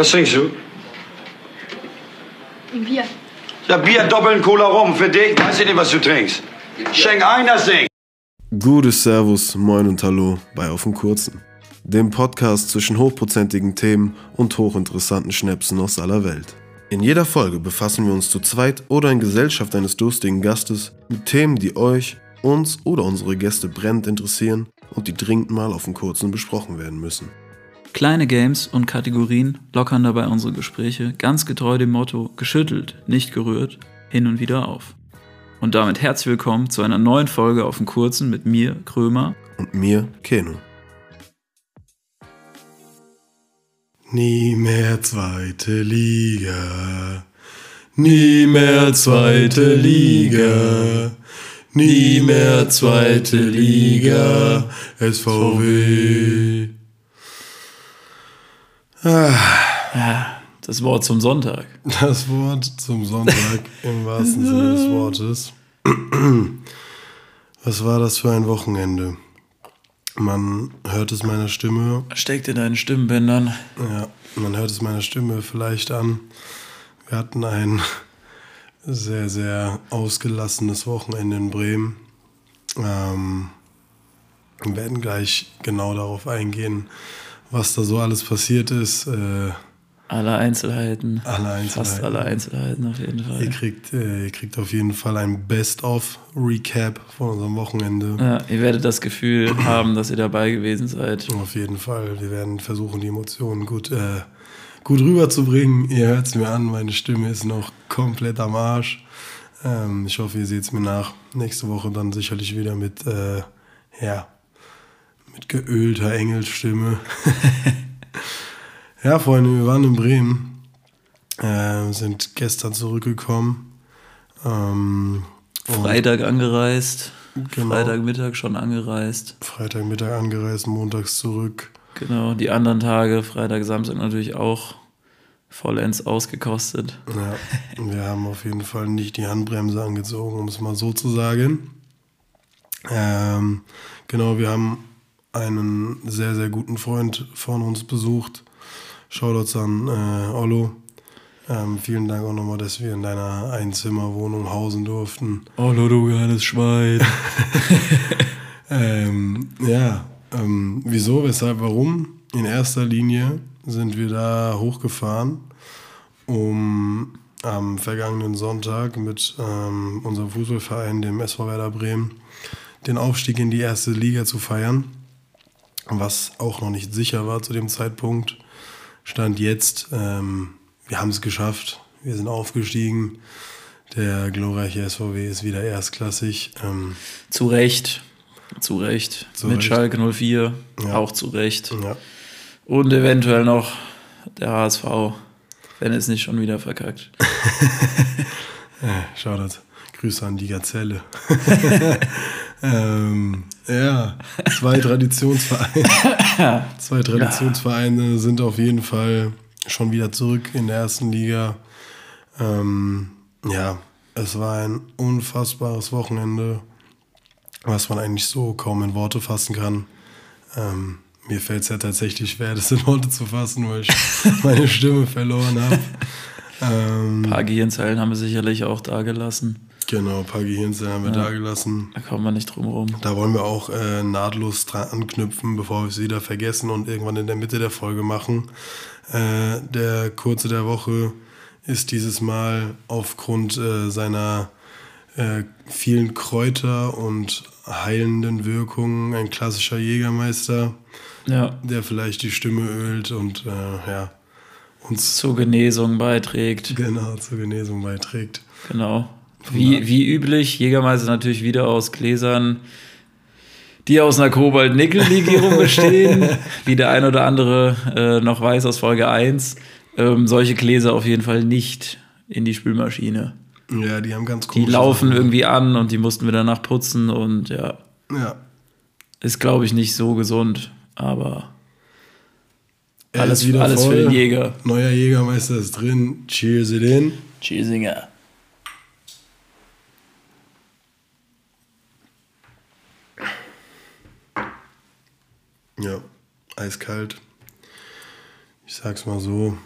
Was trinkst du? Ein Bier. Ja, Bier, doppeln Cola rum. Für dich weiß ich nicht, was du trinkst. Schenk ein, das Ding. Gutes Servus, Moin und Hallo bei Auf dem Kurzen. Dem Podcast zwischen hochprozentigen Themen und hochinteressanten Schnäpsen aus aller Welt. In jeder Folge befassen wir uns zu zweit oder in Gesellschaft eines durstigen Gastes mit Themen, die euch, uns oder unsere Gäste brennend interessieren und die dringend mal auf dem Kurzen besprochen werden müssen. Kleine Games und Kategorien lockern dabei unsere Gespräche ganz getreu dem Motto geschüttelt, nicht gerührt, hin und wieder auf. Und damit herzlich willkommen zu einer neuen Folge auf dem Kurzen mit mir, Krömer. Und mir, Keno. Nie mehr zweite Liga. Nie mehr zweite Liga. Nie mehr zweite Liga. SVW. Ja, das Wort zum Sonntag. Das Wort zum Sonntag im wahrsten Sinne des Wortes. Was war das für ein Wochenende? Man hört es meiner Stimme, Steckt in deinen Stimmbändern. ja, man hört es meiner Stimme vielleicht an. Wir hatten ein sehr, sehr ausgelassenes Wochenende in Bremen. Ähm, wir werden gleich genau darauf eingehen, was da so alles passiert ist. Äh, Alle Einzelheiten. Alle Einzelheiten. Fast alle Einzelheiten auf jeden Ihr Fall. kriegt, äh, ihr kriegt auf jeden Fall ein Best-of-Recap von unserem Wochenende. Ja, ihr werdet das Gefühl haben, dass ihr dabei gewesen seid. Auf jeden Fall. Wir werden versuchen, die Emotionen gut, äh, gut rüberzubringen. Ihr hört es mir an, meine Stimme ist noch komplett am Arsch. Ähm, ich hoffe, ihr seht es mir nach. Nächste Woche dann sicherlich wieder mit, äh, ja, mit geölter Engelsstimme. ja, Freunde, wir waren in Bremen. Äh, sind gestern zurückgekommen. Ähm, Freitag angereist. Genau. Freitagmittag schon angereist. Freitagmittag angereist, montags zurück. Genau, die anderen Tage, Freitag, Samstag natürlich auch vollends ausgekostet. Ja, wir haben auf jeden Fall nicht die Handbremse angezogen, um es mal so zu sagen. Ähm, genau, wir haben einen sehr, sehr guten Freund von uns besucht. Shoutouts an äh, Ollo. Ähm, vielen Dank auch nochmal, dass wir in deiner Einzimmerwohnung hausen durften. Oh, du kleines Schwein. Ähm, ja, ähm, wieso, weshalb, warum? In erster Linie sind wir da hochgefahren, um am vergangenen Sonntag mit ähm, unserem Fußballverein, dem SV Werder Bremen, den Aufstieg in die erste Liga zu feiern, was auch noch nicht sicher war zu dem Zeitpunkt. Stand jetzt, ähm, wir haben es geschafft, wir sind aufgestiegen. Der glorreiche SVW ist wieder erstklassig. Ähm, Zu Recht. Zu Recht. Zu Mit Recht. Schalke 04. Ja. Auch zu Recht. ja, Und eventuell noch der HSV, wenn es nicht schon wieder verkackt. Äh, Shoutout. Grüße an die Gazelle. ähm, ja, zwei Traditionsvereine. zwei Traditionsvereine sind auf jeden Fall schon wieder zurück in der ersten Liga. Ähm, ja, es war ein unfassbares Wochenende, was man eigentlich so kaum in Worte fassen kann. Ähm, mir fällt es ja tatsächlich schwer, das in Worte zu fassen, weil ich meine Stimme verloren habe. Ähm, Ein paar Gehirnzellen haben wir sicherlich auch da gelassen. Genau, ein paar Gehirnzellen haben wir da gelassen. Da kommen wir nicht drum rum. Da wollen wir auch äh, nahtlos dran anknüpfen, bevor wir es wieder vergessen und irgendwann in der Mitte der Folge machen. Äh, der kurze der Woche ist dieses Mal aufgrund äh, seiner äh, vielen Kräuter und heilenden Wirkungen ein klassischer Jägermeister, Ja. der vielleicht die Stimme ölt und äh, ja, uns Zur Genesung beiträgt. genau zur Genesung beiträgt. Genau. Wie, wie üblich, Jägermeister natürlich wieder aus Gläsern, die aus einer Kobalt-Nickel-Legierung bestehen, wie der ein oder andere äh, noch weiß aus Folge 1. Ähm, solche Gläser auf jeden Fall nicht in die Spülmaschine. Ja, die haben ganz Die komische laufen Sachen. irgendwie an und die mussten wir danach putzen und ja, Ja, ist glaube ich nicht so gesund, aber Er alles, ist wieder alles für voll. den Jäger. Neuer Jägermeister ist drin. Cheers it in. Cheersinger. Ja, eiskalt. Ich sag's mal so.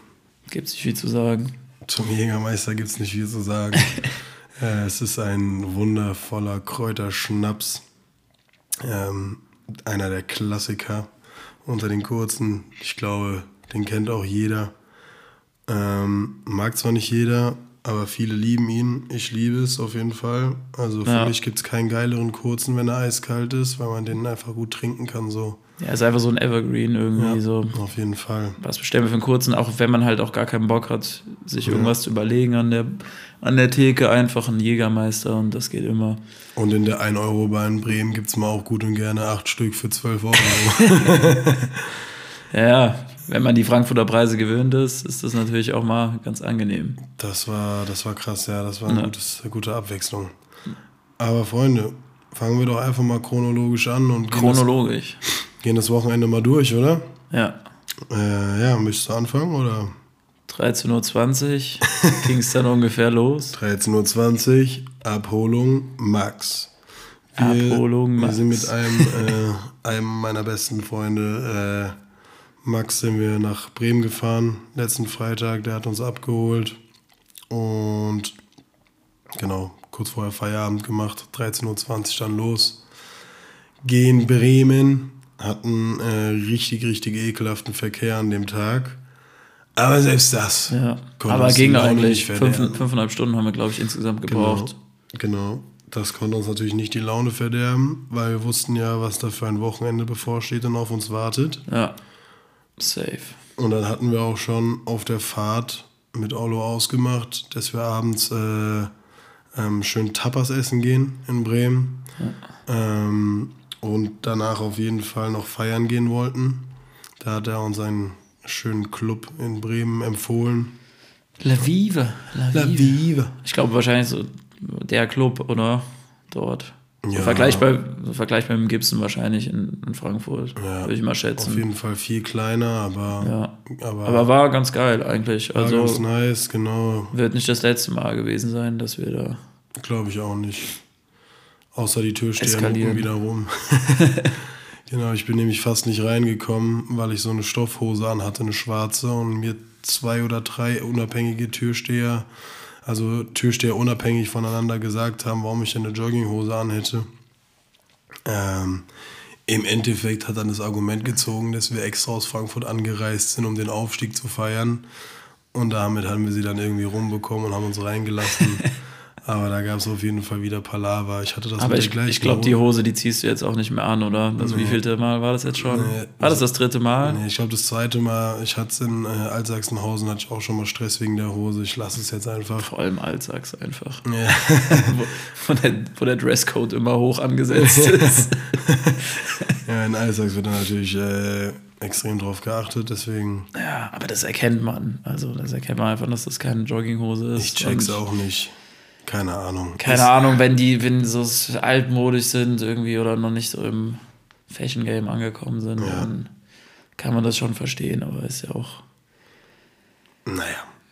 Gibt es nicht viel zu sagen. Zum Jägermeister gibt es nicht viel zu sagen. äh, es ist ein wundervoller Kräuterschnaps. Ähm, einer der Klassiker unter den kurzen. Ich glaube, den kennt auch jeder. Ähm, mag zwar nicht jeder, aber viele lieben ihn. Ich liebe es auf jeden Fall. Also für Ja. mich gibt es keinen geileren kurzen, wenn er eiskalt ist, weil man den einfach gut trinken kann. So. Ja, ist einfach so ein Evergreen irgendwie. So. Auf jeden Fall. Was bestellen wir für einen kurzen, auch wenn man halt auch gar keinen Bock hat, sich irgendwas zu überlegen an der, an der Theke, einfach ein Jägermeister und das geht immer. Und in der 1-Euro-Bar in Bremen gibt es mal auch gut und gerne acht Stück für 12 Euro. Ja, Ja, wenn man die Frankfurter Preise gewöhnt ist, ist das natürlich auch mal ganz angenehm. Das war, das war krass, ja. Das war eine, Ja. gutes, eine gute Abwechslung. Aber Freunde, fangen wir doch einfach mal chronologisch an und gehen, das, Chronologisch. gehen das Wochenende mal durch, oder? Ja. Äh, ja, möchtest du anfangen oder? 13.20 Uhr ging es dann ungefähr los. 13.20 Uhr, Abholung Max. Wir, Abholung Wir Max. sind mit einem, äh, einem meiner besten Freunde, äh, Max, sind wir nach Bremen gefahren, letzten Freitag. Der hat uns abgeholt. Und genau, kurz vorher Feierabend gemacht, 13.20 Uhr dann los. Gehen Bremen, hatten äh, richtig, richtig ekelhaften Verkehr an dem Tag. Aber selbst das. Ja. konnte Aber ging eigentlich. Fünf, fünfeinhalb Stunden haben wir, glaube ich, insgesamt gebraucht. Genau, genau. Das konnte uns natürlich nicht die Laune verderben, weil wir wussten ja, was da für ein Wochenende bevorsteht und auf uns wartet. Ja. Safe. Und dann hatten wir auch schon auf der Fahrt mit Olo ausgemacht, dass wir abends äh, ähm, schön Tapas essen gehen in Bremen. Ähm, und danach auf jeden Fall noch feiern gehen wollten. Da hat er uns einen schönen Club in Bremen empfohlen. La Vive. La, Vive. Vive. Ich glaube wahrscheinlich so der Club, oder? Dort. Ja. Vergleichbar, vergleichbar mit dem Gibson wahrscheinlich in, in Frankfurt. Ja, Würde ich mal Auf schätzen. jeden Fall viel kleiner, aber, Ja. aber, Aber war ganz geil eigentlich. war ganz Also nice, genau. wird nicht das letzte Mal gewesen sein, dass wir da. Glaube ich auch nicht. Außer die Türsteher mucken wieder rum. genau, ich bin nämlich fast nicht reingekommen, weil ich so eine Stoffhose anhatte, eine schwarze, und mir zwei oder drei unabhängige Türsteher, also Türsteher unabhängig voneinander gesagt haben, warum ich eine Jogginghose anhätte. Ähm, Im Endeffekt hat dann das Argument gezogen, dass wir extra aus Frankfurt angereist sind, um den Aufstieg zu feiern. Und damit haben wir sie dann irgendwie rumbekommen und haben uns reingelassen. Aber da gab es auf jeden Fall wieder Palaver. Ich hatte das Aber mit ich, der gleichen ich glaube, die Hose. Die ziehst du jetzt auch nicht mehr an, oder? Also wie vielte Mal war das jetzt schon? Nee, war das das dritte Mal? Nee, ich glaube, das zweite Mal, ich hatte es in äh, Altsachsenhausen, hatte ich auch schon mal Stress wegen der Hose. Ich lasse es jetzt einfach. Vor allem Altsachs einfach. Ja. wo, der, wo der Dresscode immer hoch angesetzt ist. ja, in Altsachs wird da natürlich äh, extrem drauf geachtet, deswegen. ja, aber das erkennt man. Also das erkennt man einfach, dass das keine Jogginghose ist. Ich check's auch nicht. Keine Ahnung. Keine Ahnung, wenn die, wenn so altmodisch sind irgendwie oder noch nicht so im Fashion Game angekommen sind, Ja. dann kann man das schon verstehen, aber ist ja auch. Naja.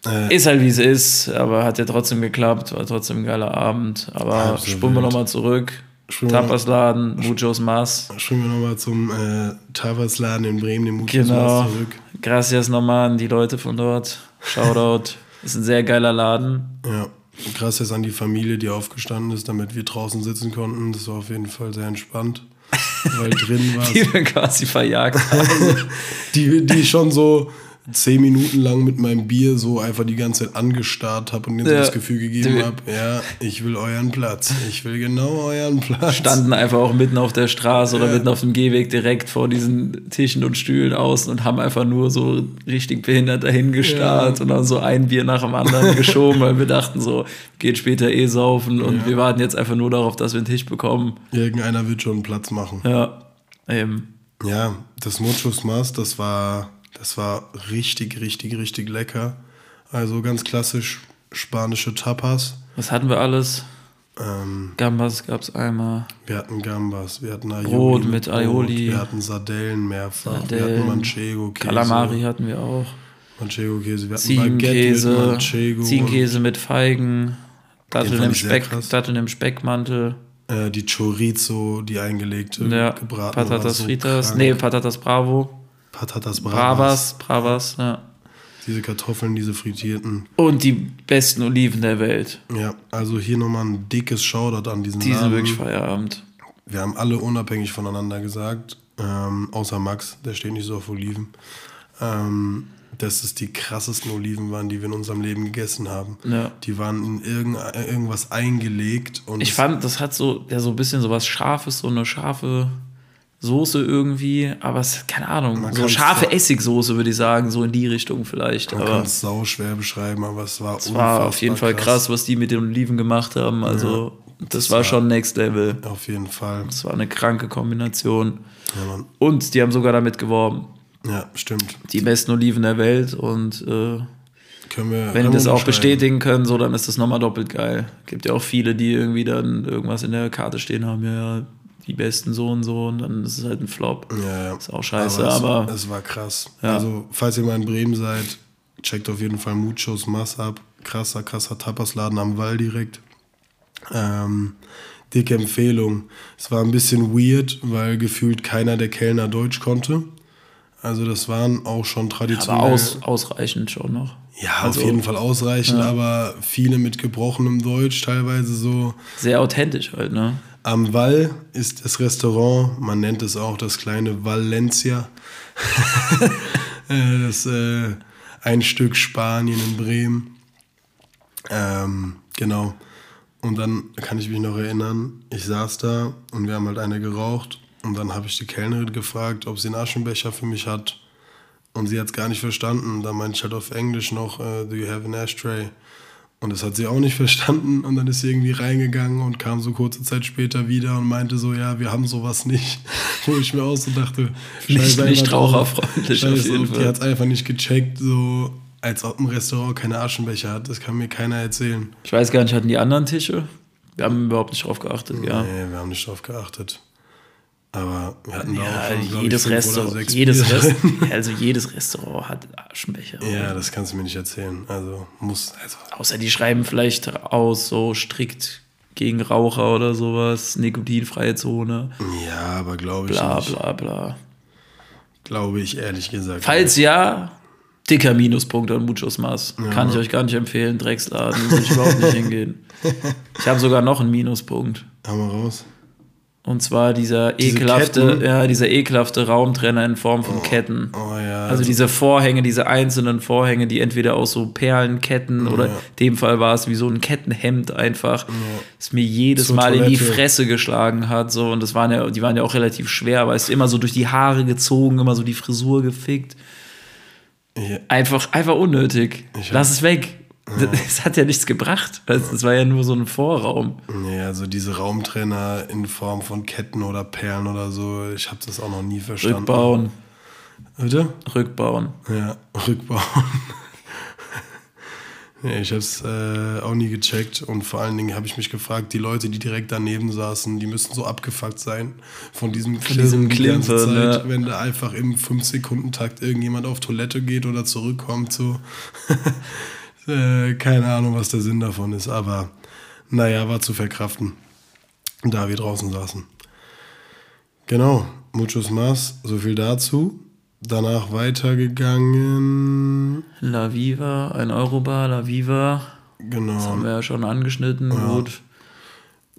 Äh, Ist halt wie es ist, aber hat ja trotzdem geklappt, war trotzdem ein geiler Abend. Aber springen wir nochmal zurück. Tapasladen, Muchos Mas. Springen wir nochmal zum äh, Tapasladen in Bremen, dem Mutus Genau. zurück. Gracias nochmal an die Leute von dort. Shoutout. ist ein sehr geiler Laden. Ja. Krass jetzt an die Familie, die aufgestanden ist, damit wir draußen sitzen konnten. Das war auf jeden Fall sehr entspannt. Weil drin war Die wir quasi verjagt haben. die, die schon so zehn Minuten lang mit meinem Bier so einfach die ganze Zeit angestarrt habe und so Ja. das Gefühl gegeben habe, ja, ich will euren Platz. Ich will genau euren Platz. standen einfach auch mitten auf der Straße oder Ja. mitten auf dem Gehweg direkt vor diesen Tischen und Stühlen außen und haben einfach nur so richtig behindert dahin gestarrt Ja. und dann so ein Bier nach dem anderen geschoben, weil wir dachten so, geht später eh saufen und wir warten jetzt einfach nur darauf, dass wir einen Tisch bekommen. Irgendeiner wird schon einen Platz machen. Ja, eben. Ja, das Muchos Mas, das war, das war richtig, richtig, richtig lecker. Also ganz klassisch spanische Tapas. Was hatten wir alles? Ähm, Gambas gab es einmal. wir hatten Gambas, wir hatten Aioli Brot mit Aioli. wir hatten Sardellen mehrfach, wir Sardellen, hatten Manchego-Käse. Kalamari hatten wir auch. Manchego-Käse, wir hatten Baguette mit Ziegenkäse, Manchego. Ziegenkäse mit Feigen, Datteln im, Speck. Datteln im Speckmantel. Äh, die Chorizo, die eingelegte, Ja, gebraten Patatas so Fritas. krank. Nee, Patatas Bravo. Patatas Bravas. Bravas, Bravas, ja. Diese Kartoffeln, diese frittierten. Und die besten Oliven der Welt. Ja, also hier nochmal ein dickes Shoutout an diesen Die sind wirklich Feierabend. Wir haben alle unabhängig voneinander gesagt, ähm, außer Max, der steht nicht so auf Oliven, ähm, dass es die krassesten Oliven waren, die wir in unserem Leben gegessen haben. Ja. Die waren in irgend, irgendwas eingelegt und Ich fand, das hat so, ja, so ein bisschen so was Scharfes, so eine scharfe Soße irgendwie, aber es keine Ahnung, Man so scharfe ja- Essigsoße würde ich sagen, so in die Richtung vielleicht. man kann es sau schwer beschreiben, aber es war es war auf jeden Fall krass. was die mit den Oliven gemacht haben. Also, das, das war schon Next Level. Auf jeden Fall. Das war eine kranke Kombination. Ja, Mann. Und die haben sogar damit geworben. ja stimmt. Die besten Oliven der Welt. Und äh, Können wir, wenn die wir das auch bestätigen können, so, dann ist das nochmal doppelt geil. Gibt ja auch viele, die irgendwie dann irgendwas in der Karte stehen haben, ja, ja, die besten so und so, und dann ist es halt ein Flop. Ja, ja. Ist auch scheiße, es, aber- es war krass. Ja. Also, falls ihr mal in Bremen seid, checkt auf jeden Fall Muchos Mass ab. Krasser, krasser Tapasladen am Wall direkt. Ähm, dicke Empfehlung. Es war ein bisschen weird, weil gefühlt keiner der Kellner Deutsch konnte. Also das waren auch schon traditionell. Aber aus, ausreichend schon noch. ja, also- auf jeden Fall ausreichend, Ja. aber viele mit gebrochenem Deutsch, teilweise so. Sehr authentisch halt, ne? Am Wall ist das Restaurant, man nennt es auch das kleine Valencia. Äh, das äh, ein Stück Spanien in Bremen. Ähm, genau. Und dann kann ich mich noch erinnern, ich saß da und wir haben halt eine geraucht. Und dann habe ich die Kellnerin gefragt, ob sie einen Aschenbecher für mich hat. Und sie hat es gar nicht verstanden. Da meinte ich halt auf Englisch noch, äh, do you have an ashtray? Und das hat sie auch nicht verstanden. Und dann ist sie irgendwie reingegangen und kam so kurze Zeit später wieder und meinte so, ja, wir haben sowas nicht. Wo ich mir auch so dachte, Nicht- scheiß nicht raucherfreundlich auf jeden Fall. Die hat es einfach nicht gecheckt, so als ob ein Restaurant keine Aschenbecher hat. Das kann mir keiner erzählen. Ich weiß gar nicht, hatten die anderen Tische? Wir haben überhaupt nicht drauf geachtet, ja. Nee, wir haben nicht drauf geachtet. Aber wir hatten da Ja, auch schon, jedes ich, Restaurant, jedes, Bier also jedes Restaurant hat Aschenbecher. Ja, das kannst du mir nicht erzählen. Also muss, also Außer die schreiben vielleicht aus, so strikt gegen Raucher oder sowas, nikotinfreie Zone, ja, aber glaube ich bla nicht. bla bla. Glaube ich ehrlich gesagt. Falls ja, dicker Minuspunkt an Muchos Mas. Kann ich Ja. euch gar nicht empfehlen, Drecksladen, würde ich überhaupt nicht hingehen. Ich habe sogar noch einen Minuspunkt. Hau mal raus. Und zwar dieser Diese ekelhafte, Ketten? ja, dieser ekelhafte Raumtrenner in Form von Ketten. Oh ja. Also diese Vorhänge, diese einzelnen Vorhänge, die entweder aus so Perlenketten oder in Ja. dem Fall war es wie so ein Kettenhemd einfach, das mir jedes Zur Mal in die Toilette. Fresse geschlagen hat. So, und das waren ja, die waren ja auch relativ schwer, weil es immer so durch die Haare gezogen, immer so die Frisur gefickt. ja, Einfach, einfach unnötig. Ich Lass es weg. Es hat ja nichts gebracht. Es war ja nur so ein Vorraum. nee, also diese Raumtrenner in Form von Ketten oder Perlen oder so, ich habe das auch noch nie verstanden. Rückbauen, Bitte? rückbauen. Ja, rückbauen. nee, ich habe es äh, auch nie gecheckt und vor allen Dingen habe ich mich gefragt, die Leute, die direkt daneben saßen, die müssen so abgefuckt sein von diesem diesem Klirren die ganze Klimpern, Zeit, ja. wenn da einfach im 5-Sekunden-Takt irgendjemand auf Toilette geht oder zurückkommt, so. äh, keine Ahnung, was der Sinn davon ist, aber naja, war zu verkraften, da wir draußen saßen. Genau, Muchos Mas, so viel dazu. Danach weitergegangen. La Viva, ein Eurobar, La Viva. Genau. Haben wir ja schon angeschnitten. Gut.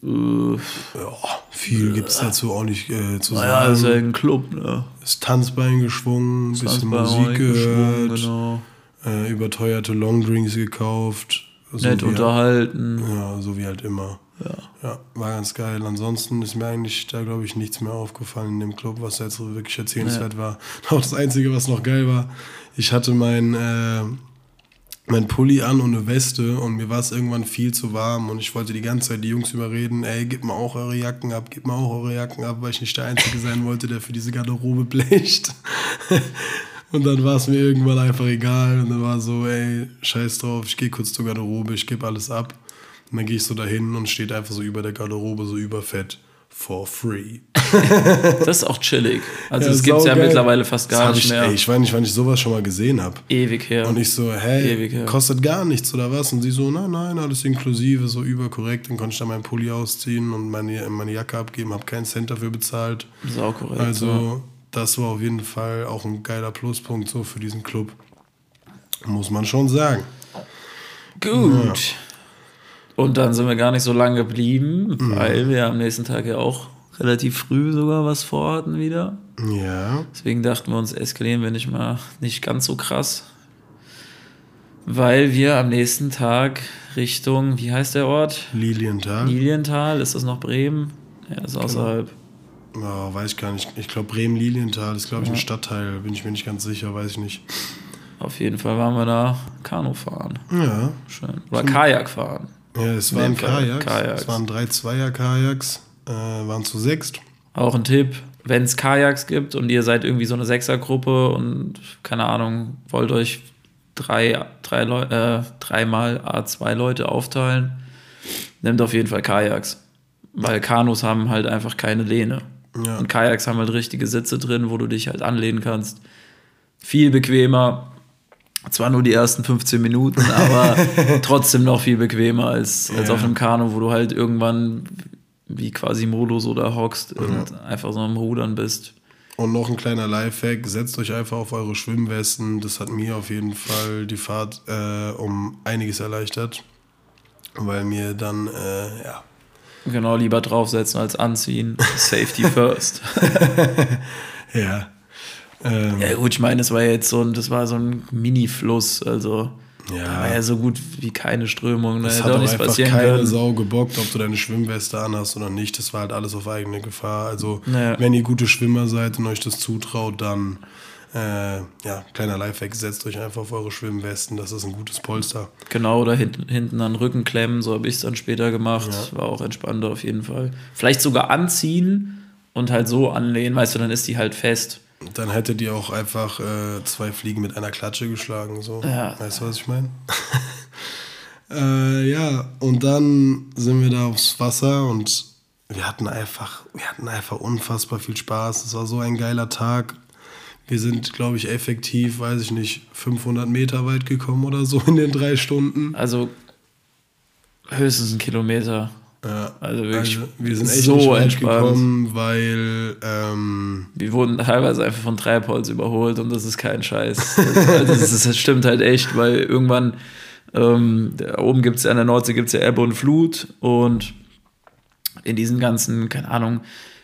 Äh, Ja, viel gibt es dazu auch nicht äh, zu naja, ist ja sagen. ein Club, ne? Das Tanzbein geschwungen, bisschen Tanzbein Musik gehört, Genau. Äh, überteuerte Longdrinks gekauft. So Nett wie, unterhalten. Ja, so wie halt immer. Ja. Ja, war ganz geil. Ansonsten ist mir eigentlich da, glaube ich, nichts mehr aufgefallen in dem Club, was jetzt so wirklich erzählenswert war. Auch das Einzige, was noch geil war, ich hatte mein, äh, mein Pulli an und eine Weste und mir war es irgendwann viel zu warm und ich wollte die ganze Zeit die Jungs überreden, ey, gib mal auch eure Jacken ab, gib mal auch eure Jacken ab, weil ich nicht der Einzige sein wollte, der für diese Garderobe blecht. Und dann war es mir irgendwann einfach egal. Und dann war so, ey, scheiß drauf, ich gehe kurz zur Garderobe, ich gebe alles ab. Und dann gehe ich so dahin und steht einfach so über der Garderobe, so überfett, for free. Das ist auch chillig. Also Ja, das gibt es ja mittlerweile fast gar nicht ich, mehr. Ey, ich weiß nicht, wann ich sowas schon mal gesehen habe. Ewig her. Und ich so, hey, kostet gar nichts oder was? Und sie so, nein, nein, alles inklusive, so überkorrekt. Dann konnte ich da meinen Pulli ausziehen und meine, meine Jacke abgeben, habe keinen Cent dafür bezahlt. Sau korrekt. Also, ja. Das war auf jeden Fall auch ein geiler Pluspunkt so für diesen Club. Muss man schon sagen. Gut. Und dann sind wir gar nicht so lange geblieben, Mhm. weil wir am nächsten Tag ja auch relativ früh sogar was vorhatten wieder. Ja. Deswegen dachten wir uns, eskalieren wir nicht mal nicht ganz so krass. Weil wir am nächsten Tag Richtung, wie heißt der Ort? Lilienthal. Lilienthal, ist das noch Bremen? Ja, ist außerhalb. Oh, weiß ich gar nicht. Ich glaube, Bremen-Lilienthal ist, glaube ich, ein Stadtteil. Bin ich mir nicht ganz sicher, weiß ich nicht. Auf jeden Fall waren wir da Kanu fahren. Ja. Schön. Oder Kajak fahren. Ja, es waren Kajaks. Kajaks. Es waren drei Zweier-Kajaks. Äh, waren zu sechst. Auch ein Tipp, wenn es Kajaks gibt und ihr seid irgendwie so eine Sechsergruppe und keine Ahnung, wollt euch drei, drei Leu äh, dreimal A2 Leute aufteilen, nehmt auf jeden Fall Kajaks. Weil Kanus haben halt einfach keine Lehne. Ja. Und Kajaks haben halt richtige Sitze drin, wo du dich halt anlehnen kannst. Viel bequemer. Zwar nur die ersten 15 Minuten, aber trotzdem noch viel bequemer als, als Ja. auf einem Kanu, wo du halt irgendwann wie quasi Modus oder hockst und einfach so am Rudern bist. Und noch ein kleiner Lifehack, setzt euch einfach auf eure Schwimmwesten. Das hat mir auf jeden Fall die Fahrt äh, um einiges erleichtert. Weil mir dann, äh, ja. Genau, lieber draufsetzen als anziehen. Safety first. Ja. Ähm, ja gut, ich meine, das war jetzt so ein, das war so ein Mini-Fluss, also Ja. da war ja so gut wie keine Strömung. Da es hätte hat auch auch nichts einfach keine können. Sau gebockt, ob du deine Schwimmweste anhast oder nicht. Das war halt alles auf eigene Gefahr. Also, Ja. wenn ihr gute Schwimmer seid und euch das zutraut, dann, äh, ja, kleiner Lifehack, setzt euch einfach auf eure Schwimmwesten. Das ist ein gutes Polster. Genau, oder hinten, hinten an den Rücken klemmen, so habe ich es dann später gemacht. Ja. War auch entspannter auf jeden Fall. Vielleicht sogar anziehen und halt so anlehnen, weißt du, dann ist die halt fest. Dann hättet ihr auch einfach äh, zwei Fliegen mit einer Klatsche geschlagen. So. Ja. Weißt du, was ich meine? äh, ja, und dann sind wir da aufs Wasser und wir hatten einfach, wir hatten einfach unfassbar viel Spaß. Es war so ein geiler Tag. Wir sind, glaube ich, effektiv, weiß ich nicht, 500 Meter weit gekommen oder so in den drei Stunden. Also höchstens ein Kilometer. Ja, Also wirklich wir sind echt so nicht weit entspannt. gekommen, weil ähm, Wir wurden teilweise einfach von Treibholz überholt und das ist kein Scheiß. Also das, das stimmt halt echt, weil irgendwann ähm, da oben gibt es ja an der Nordsee gibt es ja Ebbe und Flut und in diesen ganzen, keine Ahnung,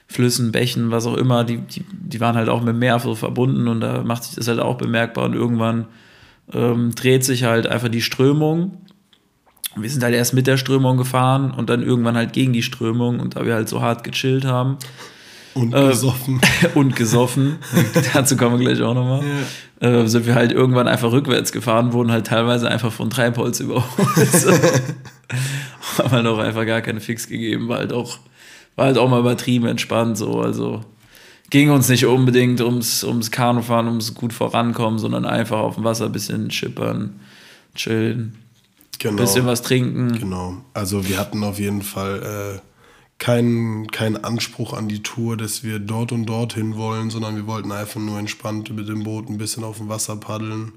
Flüssen, Bächen, was auch immer, die, die, die waren halt auch mit dem Meer so verbunden und da macht sich das halt auch bemerkbar und irgendwann ähm, dreht sich halt einfach die Strömung. Wir sind halt erst mit der Strömung gefahren und dann irgendwann halt gegen die Strömung und da wir halt so hart gechillt haben, und Äh, besoffen. und gesoffen. Dazu kommen wir gleich auch nochmal. Äh, sind wir halt irgendwann einfach rückwärts gefahren, wurden halt teilweise einfach von Treibholz überholt. Haben halt auch einfach gar keine Fix gegeben, war halt auch, war halt auch mal übertrieben entspannt so. Also ging uns nicht unbedingt ums, ums Kanufahren, ums gut vorankommen, sondern einfach auf dem Wasser ein bisschen chippern, chillen, Genau. bisschen was trinken. Genau. Also wir hatten auf jeden Fall äh, keinen keinen Anspruch an die Tour, dass wir dort und dorthin wollen, sondern wir wollten einfach nur entspannt mit dem Boot ein bisschen auf dem Wasser paddeln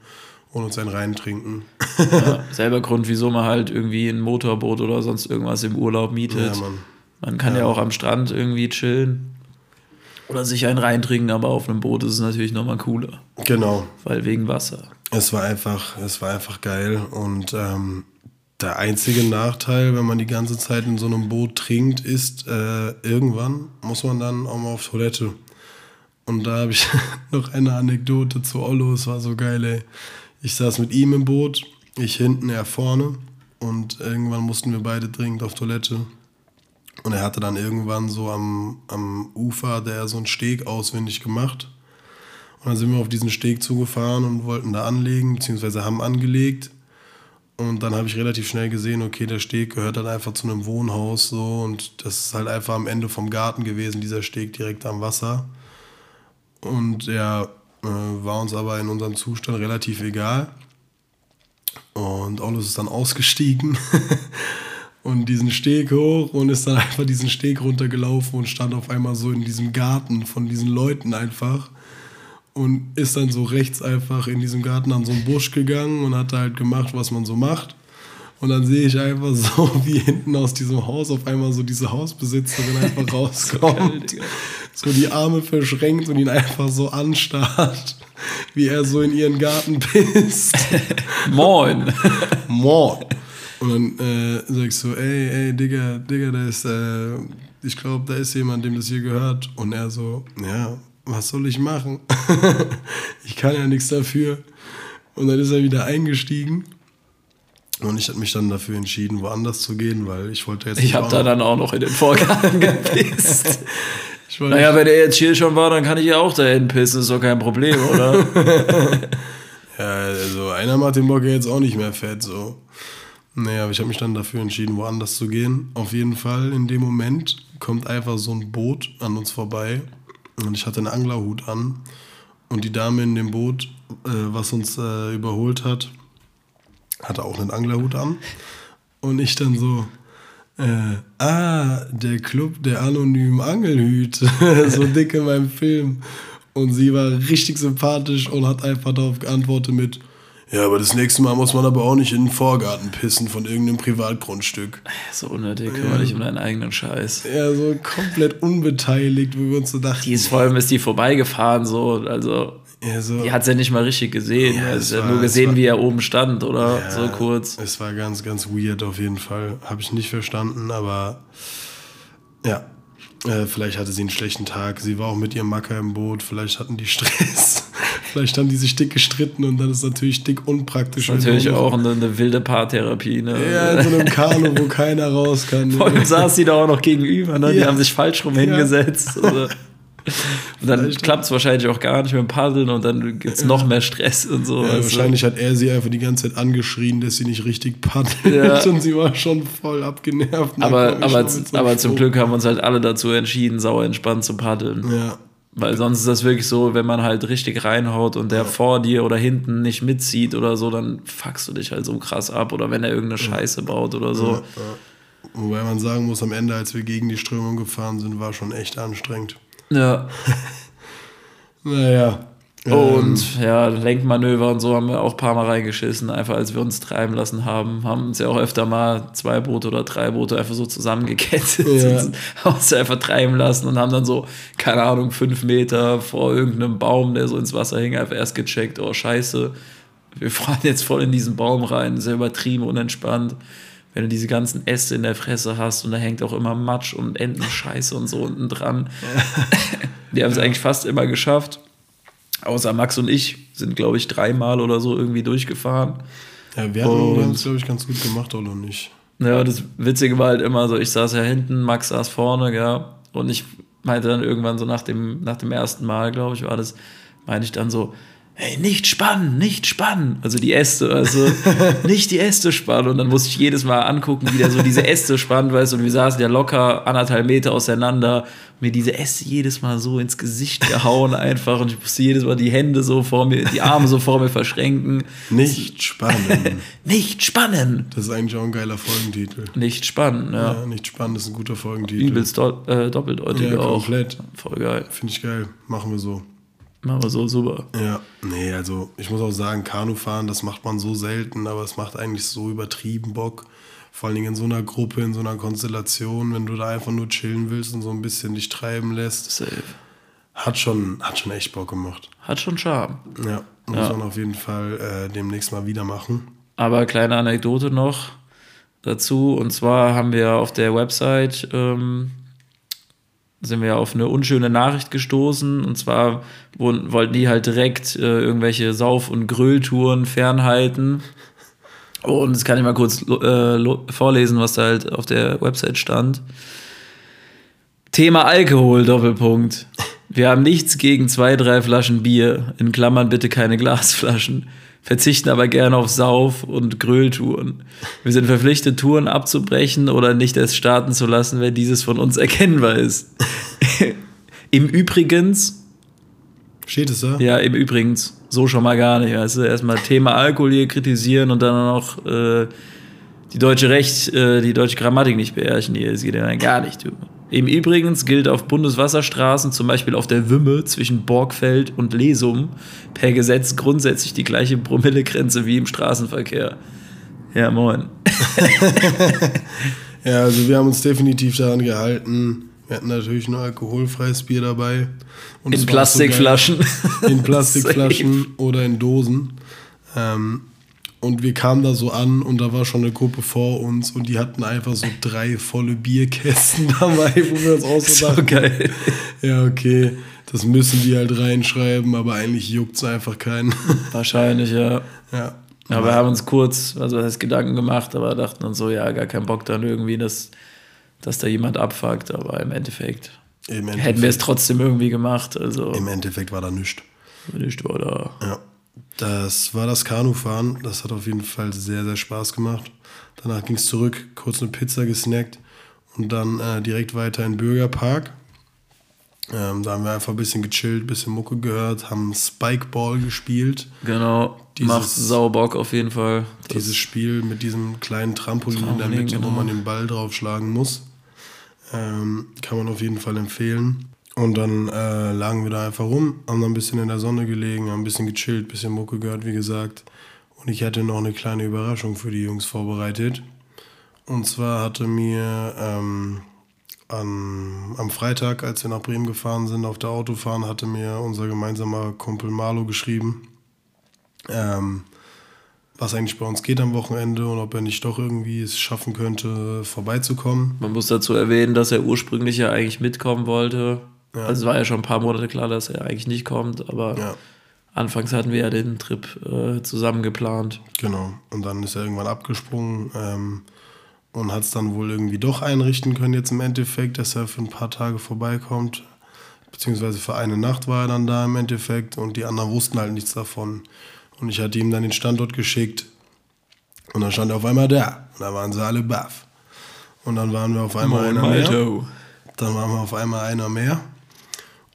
und uns einen reintrinken. Ja, selber Grund, wieso man halt irgendwie ein Motorboot oder sonst irgendwas im Urlaub mietet. Ja, Mann. Man kann ja. auch am Strand irgendwie chillen oder sich einen reintrinken, aber auf einem Boot ist es natürlich nochmal cooler, Genau. weil wegen Wasser. Es war einfach, es war einfach geil. Und ähm, der einzige Nachteil, wenn man die ganze Zeit in so einem Boot trinkt, ist, äh, irgendwann muss man dann auch mal auf Toilette. Und da habe ich noch eine Anekdote zu Ollo. Es war so geil, ey. Ich saß mit ihm im Boot, ich hinten, er vorne. Und irgendwann mussten wir beide dringend auf Toilette. Und er hatte dann irgendwann so am, am Ufer der so einen Steg auswendig gemacht. Und dann sind wir auf diesen Steg zugefahren und wollten da anlegen, beziehungsweise haben angelegt. Und dann habe ich relativ schnell gesehen, okay, der Steg gehört halt einfach zu einem Wohnhaus so und das ist halt einfach am Ende vom Garten gewesen, dieser Steg direkt am Wasser. Und ja, äh, war uns aber in unserem Zustand relativ egal. Und Aulus ist dann ausgestiegen und diesen Steg hoch und ist dann einfach diesen Steg runtergelaufen und stand auf einmal so in diesem Garten von diesen Leuten einfach und ist dann so rechts einfach in diesem Garten an so einen Busch gegangen und hat halt gemacht, was man so macht. Und dann sehe ich einfach so, wie hinten aus diesem Haus auf einmal so diese Hausbesitzerin einfach rauskommt. so die Arme verschränkt und ihn einfach so anstarrt, wie er so in ihren Garten pisst. Moin. Moin. Und dann äh, sag ich so, ey, ey, Digga, Digga, da ist, äh, ich glaube, da ist jemand, dem das hier gehört. Und er so, ja, was soll ich machen? ich kann ja nichts dafür. Und dann ist er wieder eingestiegen. Und ich habe mich dann dafür entschieden, woanders zu gehen, weil ich wollte jetzt. Ich habe da dann auch noch in den Vorgarten gepisst. Naja, wenn er jetzt hier schon war, dann kann ich ja auch dahin pissen, ist doch kein Problem, oder? Ja, also einer macht den Bock ja jetzt auch nicht mehr fett, so. Naja, aber ich habe mich dann dafür entschieden, woanders zu gehen. Auf jeden Fall in dem Moment kommt einfach so ein Boot an uns vorbei und ich hatte einen Anglerhut an und die Dame in dem Boot, äh, was uns äh, überholt hat, hatte auch einen Anglerhut an und ich dann so, äh, ah, der Club der anonymen Angelhüte, so dick in meinem Film. Und sie war richtig sympathisch und hat einfach darauf geantwortet mit, ja, aber das nächste Mal muss man aber auch nicht in den Vorgarten pissen von irgendeinem Privatgrundstück. so unnötig, kümmere dich um deinen eigenen Scheiß. Ja, so komplett unbeteiligt, wie wir uns so dachten. Die ist vor allem ist die vorbeigefahren, so, also. Ja, so, Die hat es ja nicht mal richtig gesehen. Ja, Ja, ja war- nur es gesehen, war- wie er oben stand, oder? Ja, so kurz. Es war ganz, ganz weird auf jeden Fall. Habe ich nicht verstanden, aber ja. Äh, vielleicht hatte sie einen schlechten Tag. Sie war auch mit ihrem Macker im Boot. Vielleicht hatten die Stress. vielleicht haben die sich dick gestritten und dann ist natürlich dick unpraktisch. Natürlich auch eine, eine wilde Paartherapie, ne? Ja, in so einem Kanu, wo keiner raus kann. Vor allem saß die da auch noch gegenüber, ne? Die Ja. haben sich falsch rum hingesetzt. Oder? Und dann klappt es wahrscheinlich auch gar nicht mit dem Paddeln und dann gibt es noch mehr Stress und so. Ja, wahrscheinlich hat er sie einfach die ganze Zeit angeschrien, dass sie nicht richtig paddelt Ja. und sie war schon voll abgenervt. Aber, aber, aber zum. Glück haben uns halt alle dazu entschieden, sauer entspannt zu paddeln. Ja, Weil sonst ist das wirklich so, wenn man halt richtig reinhaut und der vor dir oder hinten nicht mitzieht oder so, dann fuckst du dich halt so krass ab. Oder wenn er irgendeine Scheiße baut oder so. wobei man sagen muss, am Ende, als wir gegen die Strömung gefahren sind, war schon echt anstrengend. Ja. Naja. Und ja, Lenkmanöver und so haben wir auch ein paar Mal reingeschissen, einfach als wir uns treiben lassen haben. Haben uns ja auch öfter mal zwei Boote oder drei Boote einfach so zusammengekettet Ja. und haben uns einfach treiben lassen und haben dann so, keine Ahnung, fünf Meter vor irgendeinem Baum, der so ins Wasser hing, einfach erst gecheckt, oh scheiße, wir fahren jetzt voll in diesen Baum rein, sehr übertrieben, unentspannt. Wenn du diese ganzen Äste in der Fresse hast und da hängt auch immer Matsch und Entenscheiße und so unten dran. Die haben es eigentlich fast immer geschafft. Außer Max und ich sind, glaube ich, dreimal oder so irgendwie durchgefahren. Ja, wir Und- es, glaube ich, ganz gut gemacht, oder nicht? Ja, das Witzige war halt immer so, ich saß ja hinten, Max saß vorne, ja. Und ich meinte dann irgendwann so nach dem, nach dem ersten Mal, glaube ich, war das, meinte ich dann so, hey, nicht spannen, nicht spannen. Also die Äste, also nicht die Äste spannen. Und dann musste ich jedes Mal angucken, wie der so diese Äste spannt, weißt du, und wir saßen ja locker anderthalb Meter auseinander, mir diese Äste jedes Mal so ins Gesicht gehauen einfach und ich musste jedes Mal die Hände so vor mir, die Arme so vor mir verschränken. Nicht spannend. Nicht spannen! Das ist eigentlich auch ein geiler Folgentitel. Nicht spannen, ja. Ja, nicht spannend ist ein guter Folgentitel. Übelst do äh, doppeldeutig Ja, auch. komplett. Voll geil. Finde ich geil. Machen wir so. Machen wir so super. Ja, nee, also ich muss auch sagen, Kanufahren, das macht man so selten, aber es macht eigentlich so übertrieben Bock. Vor allen Dingen in so einer Gruppe, in so einer Konstellation, wenn du da einfach nur chillen willst und so ein bisschen dich treiben lässt. Safe. Hat schon, hat schon echt Bock gemacht. Hat schon Charme. Ja, muss Ja. man auf jeden Fall äh, demnächst mal wieder machen. Aber kleine Anekdote noch dazu. Und zwar haben wir auf der Website ähm, sind wir auf eine unschöne Nachricht gestoßen. Und zwar wollten die halt direkt äh, irgendwelche Sauf- und Grülltouren fernhalten. Und das kann ich mal kurz äh, vorlesen, was da halt auf der Website stand. Thema Alkohol, Doppelpunkt. Wir haben nichts gegen zwei, drei Flaschen Bier. In Klammern bitte keine Glasflaschen. Verzichten aber gerne auf Sauf- und Grölltouren. Wir sind verpflichtet, Touren abzubrechen oder nicht erst starten zu lassen, wenn dieses von uns erkennbar ist. Im Übrigens, Steht es da? ja, im Übrigens, so schon mal gar nicht. Weißt du, erstmal Thema Alkohol hier kritisieren und dann noch äh, die deutsche Recht, äh, die deutsche Grammatik nicht beherrschen hier. Das geht ja dann gar nicht, du. Im Übrigens gilt auf Bundeswasserstraßen, zum Beispiel auf der Wümme zwischen Borgfeld und Lesum, per Gesetz grundsätzlich die gleiche Promillegrenze wie im Straßenverkehr. Ja, moin. Ja, also wir haben uns definitiv daran gehalten. Wir hatten natürlich nur alkoholfreies Bier dabei. Und In Plastikflaschen. geil. in Plastikflaschen oder in Dosen. Ähm, und wir kamen da so an und da war schon eine Gruppe vor uns und die hatten einfach so drei volle Bierkästen dabei, wo wir uns auch so so dachten, geil. ja, okay, das müssen die halt reinschreiben, aber eigentlich juckt es einfach keinen. Wahrscheinlich, ja. ja. Ja, wir haben uns kurz, also das heißt Gedanken gemacht, aber dachten uns so, ja, gar keinen Bock dann irgendwie, dass, dass da jemand abfuckt, aber im Endeffekt, Im hätten Endeffekt, wir es trotzdem irgendwie gemacht, also im Endeffekt war da nichts. nicht, oder? Ja. Das war das Kanufahren. Das hat auf jeden Fall sehr, sehr Spaß gemacht. Danach ging es zurück, kurz eine Pizza gesnackt und dann äh, direkt weiter in den Bürgerpark. Ähm, da haben wir einfach ein bisschen gechillt, ein bisschen Mucke gehört, haben Spikeball gespielt. Genau, Dieses- macht Saubock auf jeden Fall. Das- Dieses Spiel mit diesem kleinen Trampolin in der Trampolin, Mitte, wo genau. man den Ball draufschlagen muss. Ähm, kann man auf jeden Fall empfehlen. Und dann äh, lagen wir da einfach rum, haben dann ein bisschen in der Sonne gelegen, haben ein bisschen gechillt, ein bisschen Mucke gehört, wie gesagt. Und ich hatte noch eine kleine Überraschung für die Jungs vorbereitet. Und zwar hatte mir ähm, an, am Freitag, als wir nach Bremen gefahren sind, auf der Autofahren, hatte mir unser gemeinsamer Kumpel Marlo geschrieben, ähm, was eigentlich bei uns geht am Wochenende und ob er nicht doch irgendwie es schaffen könnte, vorbeizukommen. Man muss dazu erwähnen, dass er ursprünglich ja eigentlich mitkommen wollte. Also es war ja schon ein paar Monate klar, dass er eigentlich nicht kommt, aber Ja, anfangs hatten wir ja den Trip äh, zusammen geplant. genau. Und dann ist er irgendwann abgesprungen ähm, und hat es dann wohl irgendwie doch einrichten können jetzt im Endeffekt, dass er für ein paar Tage vorbeikommt. Beziehungsweise für eine Nacht war er dann da im Endeffekt und die anderen wussten halt nichts davon. Und ich hatte ihm dann den Standort geschickt und dann stand er auf einmal da. Und da waren sie alle baff. Und dann waren wir auf einmal einer mehr. Dann waren wir auf einmal einer mehr.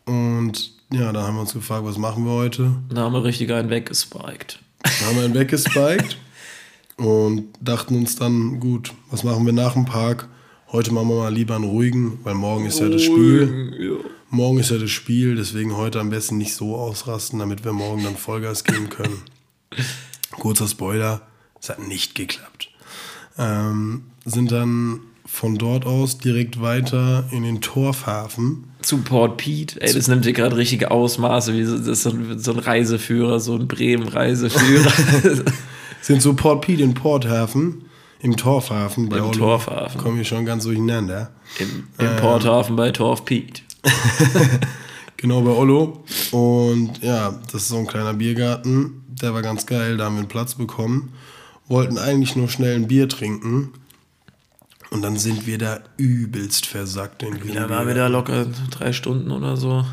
Und ja, dann haben wir uns gefragt, was machen wir heute? Da haben wir richtig einen weggespiked. Dann haben wir ihn weggespiked und dachten uns dann, gut, was machen wir nach dem Park? Heute machen wir mal lieber einen ruhigen, weil morgen ist ja das Spiel. Ja. Morgen ist ja das Spiel, deswegen heute am besten nicht so ausrasten, damit wir morgen dann Vollgas geben können. Kurzer Spoiler, es hat nicht geklappt. Ähm, sind dann von dort aus direkt weiter in den Torfhafen. Zu Port Pete. Ey, das nimmt hier gerade richtige Ausmaße, wie so, das so, ein, so ein Reiseführer, so ein Bremen-Reiseführer. Sind so Port Pete in Porthafen, im Torfhafen. Bei Im Ollo. Torfhafen. Kommen wir schon ganz durcheinander. Im, im Porthafen bei Torf Pete. Genau bei Ollo. Und ja, das ist so ein kleiner Biergarten. Der war ganz geil, da haben wir einen Platz bekommen. Wollten eigentlich nur schnell ein Bier trinken. Und dann sind wir da übelst versackt in diesem Da waren wir da locker drei Stunden oder so.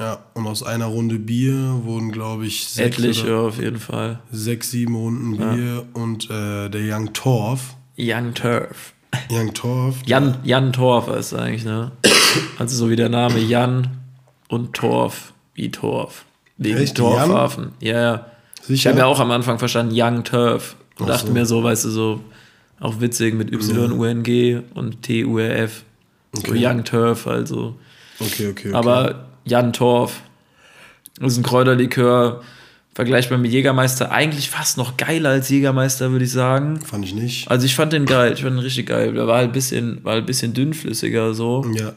Ja, und aus einer Runde Bier wurden, glaube ich, sechs, Etliche oder auf jeden Fall. sechs, sieben Runden Bier. Und äh, der Young Torf. Young Turf. Young Torf. Jan, Jan Torf ist eigentlich, ne? Also so wie der Name Jan und Torf, wie Torf. Wegen Echt? Torfhafen. Ja, ja. Ich Sicher? habe ja auch am Anfang verstanden, Young Turf. Und Ach dachte so. mir so, weißt du, so auch witzig mit Y-U-N-G und T-U-R-F. So Okay. Young Turf, also. Okay, okay, okay. Aber Jan Torf ist ein Kräuterlikör, vergleichbar mit Jägermeister, eigentlich fast noch geiler als Jägermeister, würde ich sagen. Fand ich nicht. Also ich fand den geil, ich fand den richtig geil. Der war halt ein bisschen, war halt ein bisschen dünnflüssiger so, Ja.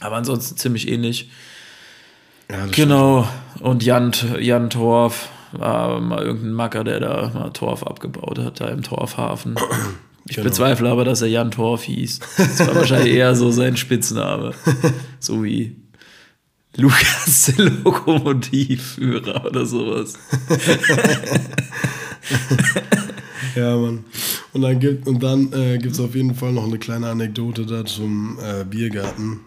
aber ansonsten ziemlich ähnlich. ja das Genau. Und Jan, Jan Torf war mal irgendein Macker, der da mal Torf abgebaut hat, da im Torfhafen. Ich Genau. bezweifle aber, dass er Jan Torf hieß. Das war wahrscheinlich eher so sein Spitzname. So wie Lukas der Lokomotivführer oder sowas. Ja, Mann. Und dann gibt und dann äh, gibt's auf jeden Fall noch eine kleine Anekdote da zum äh, Biergarten.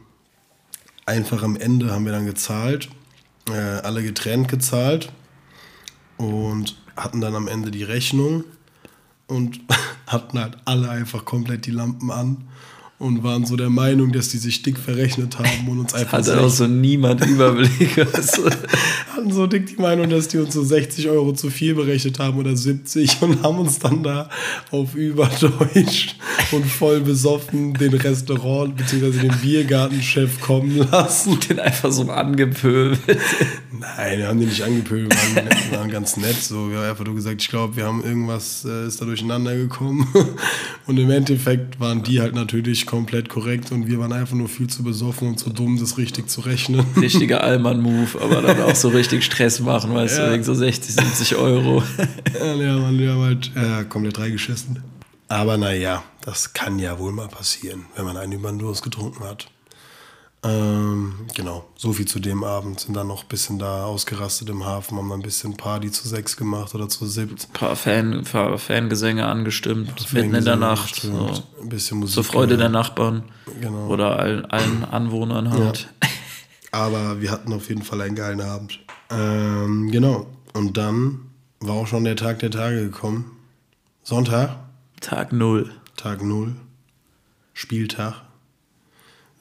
Einfach am Ende haben wir dann gezahlt, äh, alle getrennt gezahlt und hatten dann am Ende die Rechnung und hatten halt alle einfach komplett die Lampen an und waren so der Meinung, dass die sich dick verrechnet haben und uns einfach Hatte auch so niemand Überblick. Hatten so dick die Meinung, dass die uns so 60 Euro zu viel berechnet haben oder 70 und haben uns dann da auf Überdeutsch und voll besoffen den Restaurant bzw. den Biergartenchef kommen lassen. Den einfach so angepöbelt. Nein, wir haben die nicht angepöbelt, wir waren, wir waren ganz nett. So. Wir haben einfach nur gesagt, ich glaube, wir haben irgendwas, äh, ist da durcheinander gekommen. Und im Endeffekt waren die halt natürlich komplett korrekt und wir waren einfach nur viel zu besoffen und zu dumm, das richtig zu rechnen. Richtiger Allmann-Move, aber dann auch so richtig Stress machen, weißt Ja. du, wegen so 60, 70 Euro. Ja, ja, Mann, wir haben halt äh, komplett reingeschissen. Aber naja, das kann ja wohl mal passieren, wenn man einen über den Durst getrunken hat. Ähm, genau, so viel zu dem Abend. Sind dann noch ein bisschen da ausgerastet im Hafen, haben dann ein bisschen Party zu sechs gemacht oder zu siebt. paar, Fan, paar Fangesänge angestimmt, mitten in der Nacht. So. Ein bisschen Musik. Zur Freude der gehört. Nachbarn Genau. oder allen, allen Anwohnern halt. Aber wir hatten auf jeden Fall einen geilen Abend. Ähm, genau. Und dann war auch schon der Tag der Tage gekommen. Sonntag, Tag null. Tag 0, Spieltag.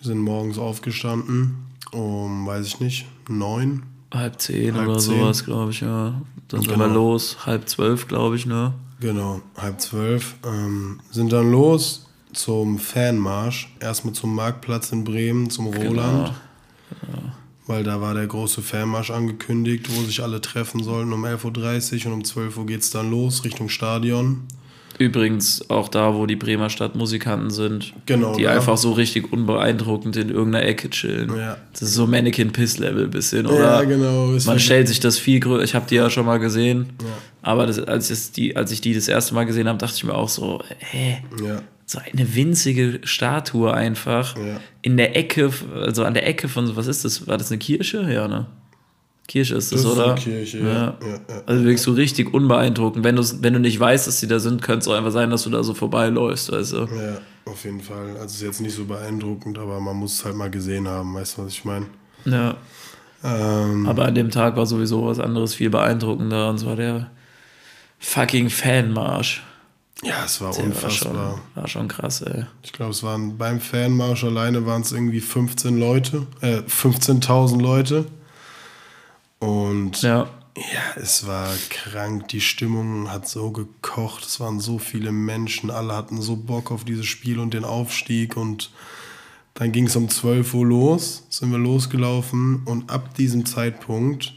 Sind morgens aufgestanden um, weiß ich nicht, neun. Halb zehn Halb oder zehn. sowas, glaube ich, ja. Dann sind Genau. wir los. Halb zwölf, glaube ich, ne? Genau, halb zwölf. Ähm, sind dann los zum Fanmarsch. Erstmal zum Marktplatz in Bremen, zum Roland. Weil da war der große Fanmarsch angekündigt, wo sich alle treffen sollten um 11.30 Uhr und um 12 Uhr geht es dann los Richtung Stadion. Übrigens auch da, wo die Bremer Stadtmusikanten sind. Genau, Die da. einfach so richtig unbeeindruckend in irgendeiner Ecke chillen. Ja. Das ist so Mannequin-Piss-Level bisschen, oder? Ja, genau. Man stellt sich das viel größer. Ich habe die ja schon mal gesehen. Ja. Aber das, als, es die, als ich die das erste Mal gesehen habe, dachte ich mir auch so, hä? Ja, So eine winzige Statue einfach. Ja. In der Ecke, also an der Ecke von, was ist das? War das eine Kirche? Ja, ne? Kirche ist ist oder? Kirche, ja. Ja, ja. Also wirklich so richtig unbeeindruckend. Wenn, wenn du nicht weißt, dass die da sind, könnte es auch einfach sein, dass du da so vorbeiläufst, weißt du? ja, auf jeden Fall. Also es ist jetzt nicht so beeindruckend, aber man muss es halt mal gesehen haben, weißt du, was ich meine? Ja. Ähm, Aber an dem Tag war sowieso was anderes viel beeindruckender und zwar der fucking Fanmarsch. ja, es war Der war unfassbar. schon, war schon krass, ey. Ich glaube, es waren beim Fanmarsch alleine waren es irgendwie 15 Leute, äh, 15.000 Leute. Und Ja. Ja, es war krank. Die Stimmung hat so gekocht. Es waren so viele Menschen. Alle hatten so Bock auf dieses Spiel und den Aufstieg. Und dann ging es um 12 Uhr los, sind wir losgelaufen. Und ab diesem Zeitpunkt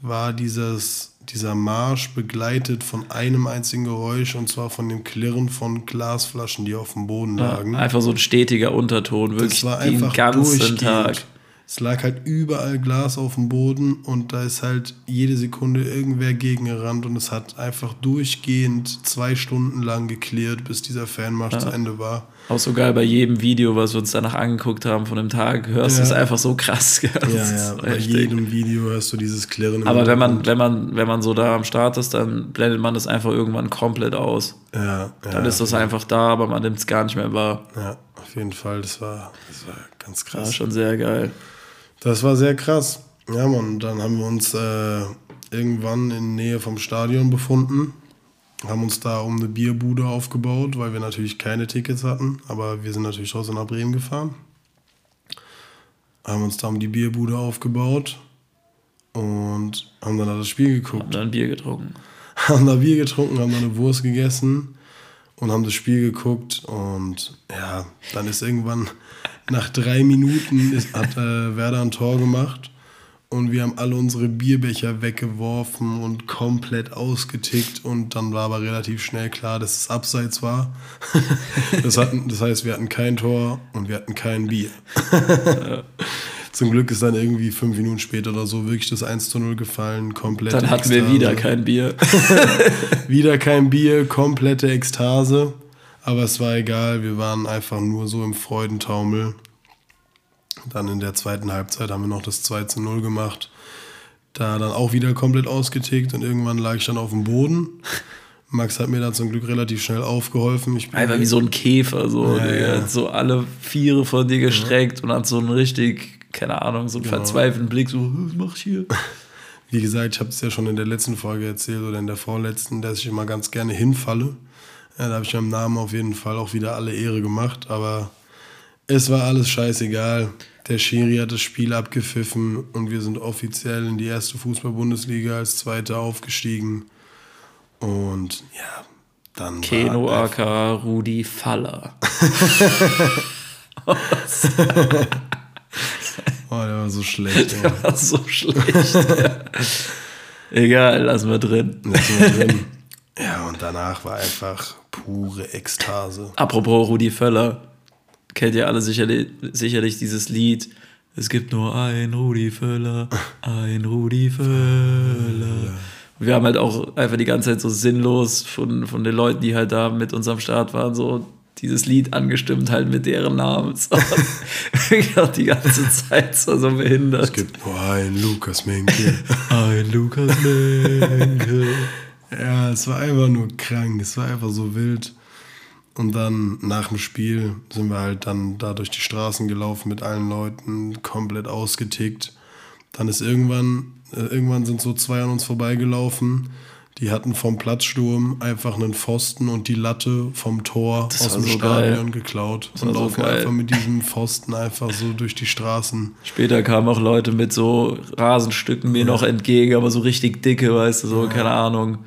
war dieses, dieser Marsch begleitet von einem einzigen Geräusch. Und zwar von dem Klirren von Glasflaschen, die auf dem Boden lagen. Einfach so ein stetiger Unterton, wirklich Das war den einfach ganzen durchgehend. Tag. Es lag halt überall Glas auf dem Boden und da ist halt jede Sekunde irgendwer gegengerannt und es hat einfach durchgehend zwei Stunden lang geklärt, bis dieser Fanmarsch zu Ende war. Auch so geil bei jedem Video, was wir uns danach angeguckt haben von dem Tag, hörst du Ja. es einfach so krass. Ja, ja, bei jedem Video hörst du dieses Klirren. Aber wenn man, wenn man, wenn man so da am Start ist, dann blendet man das einfach irgendwann komplett aus. Ja, ja, Dann ist das einfach da, aber man nimmt es gar nicht mehr wahr. ja, auf jeden Fall, das war, das war ganz War krass. schon sehr geil. Das war sehr krass. Ja, Mann, dann haben wir uns äh, irgendwann in Nähe vom Stadion befunden, haben uns da um eine Bierbude aufgebaut, weil wir natürlich keine Tickets hatten, aber wir sind natürlich trotzdem nach Bremen gefahren. Haben uns da um die Bierbude aufgebaut und haben dann da das Spiel geguckt Hab dann Bier getrunken. haben da Bier getrunken, haben da eine Wurst gegessen und haben das Spiel geguckt und ja, dann ist irgendwann nach drei Minuten ist, hat äh, Werder ein Tor gemacht und wir haben alle unsere Bierbecher weggeworfen und komplett ausgetickt und dann war aber relativ schnell klar, dass es abseits war. das, hatten, das heißt, wir hatten kein Tor und wir hatten kein Bier. Zum Glück ist dann irgendwie fünf Minuten später oder so wirklich das 1 zu 0 gefallen, komplett. Dann hatten wir wieder kein Bier. Wieder kein Bier, komplette Ekstase. Aber es war egal, wir waren einfach nur so im Freudentaumel. Dann in der zweiten Halbzeit haben wir noch das 2 zu 0 gemacht. Da dann auch wieder komplett ausgetickt und irgendwann lag ich dann auf dem Boden. Max hat mir da zum Glück relativ schnell aufgeholfen. Ich bin Einfach wie so ein Käfer, so. Ja, Digga. ja. Hat so alle Viere von dir gestreckt und hat so einen richtig, keine Ahnung, so einen verzweifelten Blick, so, was mach ich hier? Wie gesagt, ich habe es ja schon in der letzten Folge erzählt oder in der vorletzten, dass ich immer ganz gerne hinfalle. Ja, da habe ich meinem Namen auf jeden Fall auch wieder alle Ehre gemacht, aber es war alles scheißegal. Der Schiri hat das Spiel abgepfiffen und wir sind offiziell in die erste Fußball-Bundesliga als Zweiter aufgestiegen. Und ja, dann Keno aka Rudi Faller. Oh, der war so schlecht. ey. Der war so schlecht. Egal, lassen wir drin. Lassen wir drin. Ja, und danach war einfach pure Ekstase. Apropos Rudi Völler. Kennt ihr alle sicherlich, sicherlich dieses Lied? Es gibt nur ein Rudi Völler, ein Rudi Völler. Wir haben halt auch einfach die ganze Zeit so sinnlos von, von den Leuten, die halt da mit uns am Start waren, so dieses Lied angestimmt halt mit deren Namen. Die ganze Zeit so, so behindert. Es gibt nur einen Lukas Menke. ein Lukas Menke. Ja, es war einfach nur krank. Es war einfach so wild. Und dann nach dem Spiel sind wir halt dann da durch die Straßen gelaufen mit allen Leuten, komplett ausgetickt. Dann ist irgendwann, äh, irgendwann sind so zwei an uns vorbeigelaufen. Die hatten vom Platzsturm einfach einen Pfosten und die Latte vom Tor Das aus dem so Stadion geil. geklaut. Das und so laufen geil. einfach mit diesem Pfosten einfach so durch die Straßen. Später kamen auch Leute mit so Rasenstücken mir noch entgegen, aber so richtig dicke, weißt du, so, keine Ahnung.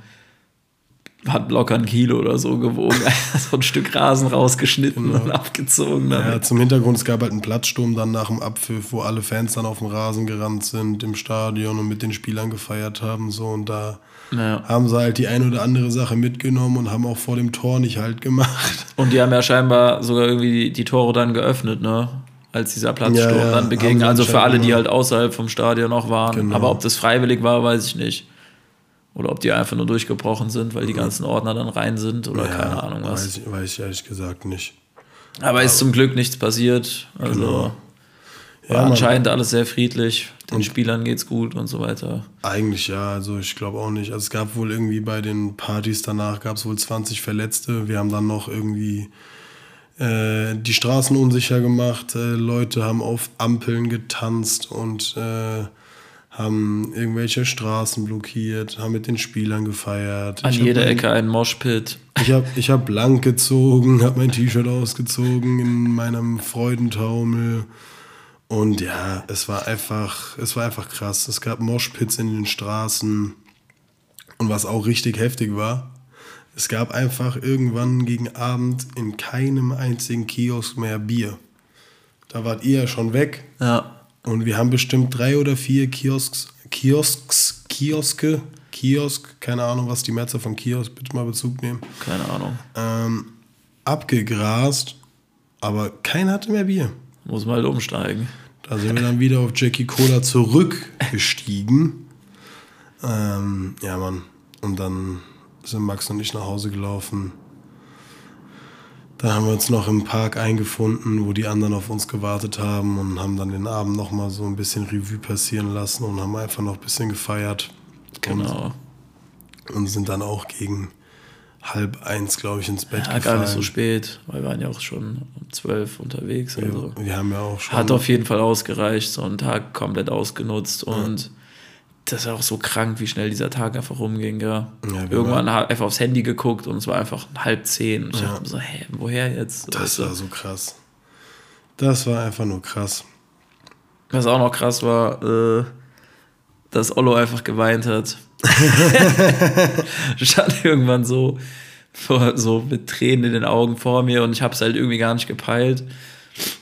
Hat locker ein Kilo oder so gewogen. so ein Stück Rasen rausgeschnitten und abgezogen. Ja, Damit. zum Hintergrund, es gab halt einen Platzsturm dann nach dem Abpfiff, wo alle Fans dann auf dem Rasen gerannt sind im Stadion und mit den Spielern gefeiert haben. So, und da Ja. haben sie halt die ein oder andere Sache mitgenommen und haben auch vor dem Tor nicht halt gemacht. Und die haben ja scheinbar sogar irgendwie die, die Tore dann geöffnet, ne? Als dieser Platzsturm Ja, ja, dann beging. Also für alle, die halt außerhalb vom Stadion noch waren. Genau. Aber ob das freiwillig war, weiß ich nicht. Oder ob die einfach nur durchgebrochen sind, weil die ganzen Ordner dann rein sind oder keine Ahnung was. Weiß, ich- weiß ich ehrlich gesagt nicht. Aber ist zum Glück nichts passiert. Also Genau. war Ja, man- anscheinend alles sehr friedlich. Den Spielern geht's gut und so weiter. Eigentlich ja, also ich glaube auch nicht. Also es gab wohl irgendwie bei den Partys danach gab es wohl 20 Verletzte. Wir haben dann noch irgendwie äh, die Straßen unsicher gemacht. Äh, Leute haben auf Ampeln getanzt und äh, haben irgendwelche Straßen blockiert, haben mit den Spielern gefeiert. An Ich jeder mein- Ecke ein Moshpit. Ich habe ich hab blank gezogen, habe mein T-Shirt ausgezogen in meinem Freudentaumel. Und ja, es war einfach, es war einfach krass. Es gab Moshpits in den Straßen. Und was auch richtig heftig war, es gab einfach irgendwann gegen Abend in keinem einzigen Kiosk mehr Bier. Da wart ihr ja schon weg. Ja. Und wir haben bestimmt drei oder vier Kiosks, Kiosks, Kioske, Kiosk, keine Ahnung, was die Mehrzahl von Kiosk, bitte mal Bezug nehmen, Keine Ahnung. ähm, abgegrast, aber keiner hatte mehr Bier. Muss mal halt umsteigen. Da sind wir dann wieder auf Jackie Cola zurückgestiegen. Ähm, ja, Mann. Und dann sind Max und ich nach Hause gelaufen. Da haben wir uns noch im Park eingefunden, wo die anderen auf uns gewartet haben und haben dann den Abend noch mal so ein bisschen Revue passieren lassen und haben einfach noch ein bisschen gefeiert. Genau. Und, und sind dann auch gegen halb eins, glaube ich, ins Bett Ja, gefallen. gar nicht so spät, weil wir waren ja auch schon um 12 unterwegs. Also. Wir haben ja auch schon. Hat auf jeden Fall ausgereicht, so einen Tag komplett ausgenutzt und das ist auch so krank, wie schnell dieser Tag einfach rumging, ja. Ja, Irgendwann hat einfach aufs Handy geguckt und es war einfach halb zehn. Und ich dachte mir so, hä, woher jetzt? das war so krass. Das war einfach nur krass. Was auch noch krass war, äh, dass Ollo einfach geweint hat. Stand irgendwann so, vor, so mit Tränen in den Augen vor mir und ich habe es halt irgendwie gar nicht gepeilt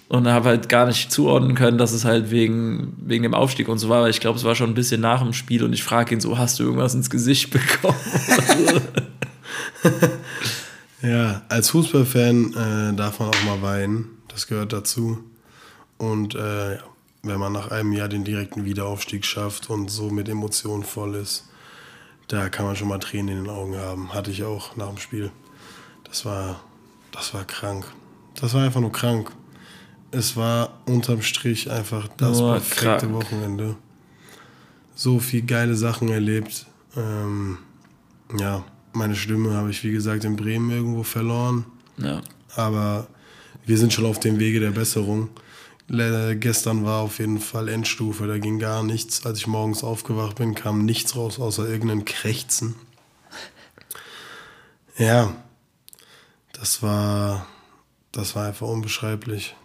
und habe halt gar nicht zuordnen können, dass es halt wegen, wegen dem Aufstieg und so war, weil ich glaube, es war schon ein bisschen nach dem Spiel und ich frage ihn so, hast du irgendwas ins Gesicht bekommen? Ja, als Fußballfan äh, darf man auch mal weinen. Das gehört dazu. Und äh, wenn man nach einem Jahr den direkten Wiederaufstieg schafft und so mit Emotionen voll ist, da kann man schon mal Tränen in den Augen haben. Hatte ich auch nach dem Spiel. Das war, das war krank. Das war einfach nur krank. Es war unterm Strich einfach das Nur perfekte krank. Wochenende. So viel geile Sachen erlebt. Ähm, ja, meine Stimme habe ich, wie gesagt, in Bremen irgendwo verloren. ja. Aber wir sind schon auf dem Wege der Besserung. Le gestern war auf jeden Fall Endstufe, da ging gar nichts. Als ich morgens aufgewacht bin, kam nichts raus, außer irgendein Krächzen. Ja, das war, das war einfach unbeschreiblich.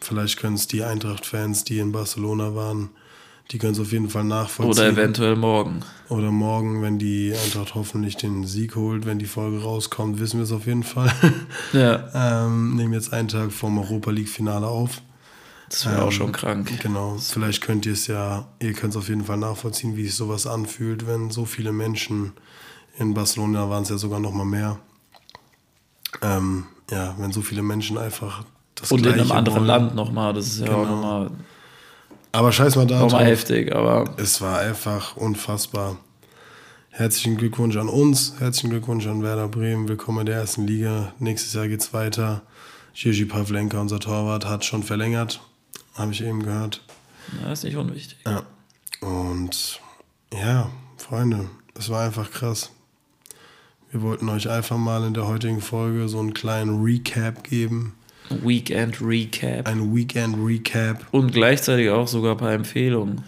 Vielleicht können es die Eintracht-Fans, die in Barcelona waren, Die können es auf jeden Fall nachvollziehen. Oder eventuell morgen. Oder morgen, wenn die Eintracht hoffentlich den Sieg holt, wenn die Folge rauskommt, wissen wir es auf jeden Fall. Ja. ähm, nehmen jetzt einen Tag vorm Europa League-Finale auf. Das wäre auch schon krank. Genau, vielleicht könnt ihr es ja, ihr könnt es auf jeden Fall nachvollziehen, wie sich sowas anfühlt, wenn so viele Menschen, in Barcelona waren es ja sogar noch mal mehr, ähm, ja, wenn so viele Menschen einfach das Und in einem anderen wollen. Land nochmal. Das ist ja auch Genau. nochmal Aber scheiß mal da noch mal drauf. heftig. Aber Es war einfach unfassbar. Herzlichen Glückwunsch an uns, herzlichen Glückwunsch an Werder Bremen. Willkommen in der ersten Liga. Nächstes Jahr geht's weiter. Gigi Pavlenka, unser Torwart, hat schon verlängert. Habe ich eben gehört. na, ist nicht unwichtig. Ja. Und ja, Freunde, es war einfach krass. Wir wollten euch einfach mal in der heutigen Folge so einen kleinen Recap geben. Weekend Recap. Ein Weekend Recap. Und gleichzeitig auch sogar ein paar Empfehlungen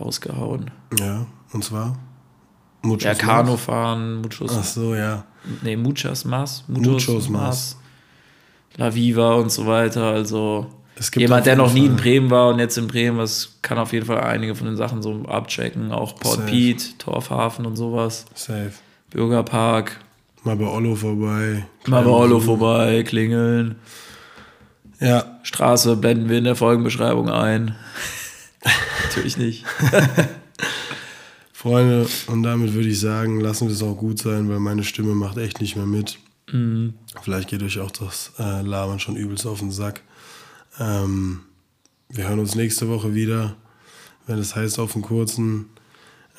rausgehauen. Ja, und zwar? Muchos Ja, Mas. Kanufahren, Muchos. Ach so, ja. Nee, Muchas Mas. Muchos Mas. La Viva und so weiter. Also jemand, der noch nie in Bremen war und jetzt in Bremen ist, kann auf jeden Fall einige von den Sachen so abchecken. Auch Port Safe. Piet, Torfhafen und sowas. Safe. Bürgerpark. Mal bei Ollo vorbei. Mal bei Ollo vorbei, klingeln. Ja, Straße blenden wir in der Folgenbeschreibung ein. Natürlich nicht. Freunde, und damit würde ich sagen, lassen wir es auch gut sein, weil meine Stimme macht echt nicht mehr mit. Vielleicht geht euch auch das äh, Labern schon übelst auf den Sack. Ähm, wir hören uns nächste Woche wieder, wenn es heißt auf den kurzen.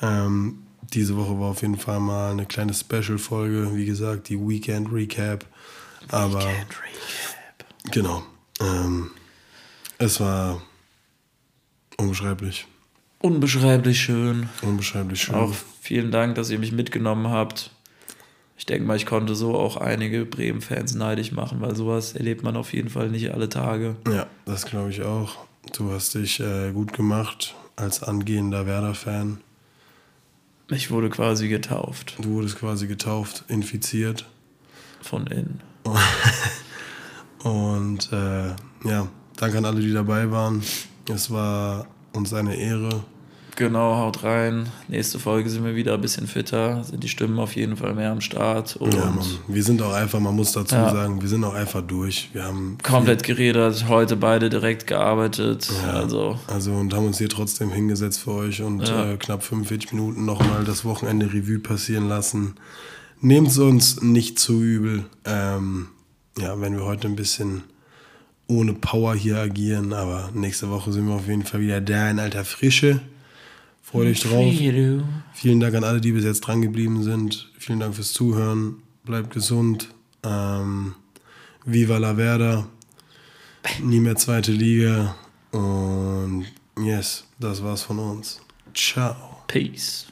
Ähm, diese Woche war auf jeden Fall mal eine kleine Special-Folge, wie gesagt, die Weekend Recap. Aber genau, ähm, es war unbeschreiblich, Unbeschreiblich schön. unbeschreiblich schön. Auch vielen Dank, dass ihr mich mitgenommen habt. Ich denke mal, ich konnte so auch einige Bremen-Fans neidisch machen, weil sowas erlebt man auf jeden Fall nicht alle Tage. Ja, das glaube ich auch. Du hast dich äh, gut gemacht als angehender Werder-Fan. Ich wurde quasi getauft Du wurdest quasi getauft, infiziert. von innen. Und äh, ja, danke an alle, die dabei waren. Es war uns eine Ehre. Genau, haut rein. Nächste Folge sind wir wieder ein bisschen fitter, sind die Stimmen auf jeden Fall mehr am Start und Ja, Mann. Wir sind auch einfach, man muss dazu Ja. sagen, wir sind auch einfach durch. Wir haben komplett geredet, heute beide direkt gearbeitet. Also Also und haben uns hier trotzdem hingesetzt für euch und Ja. äh, knapp 45 Minuten nochmal das Wochenende Revue passieren lassen. Nehmt es uns nicht zu übel. Ähm, ja, wenn wir heute ein bisschen ohne Power hier agieren, aber nächste Woche sind wir auf jeden Fall wieder da in alter Frische. Freut euch drauf. Vielen Dank an alle, die bis jetzt dran geblieben sind. Vielen Dank fürs Zuhören. Bleibt gesund. Ähm, Viva la Verda. Nie mehr zweite Liga. Und yes, das war's von uns. Ciao. Peace.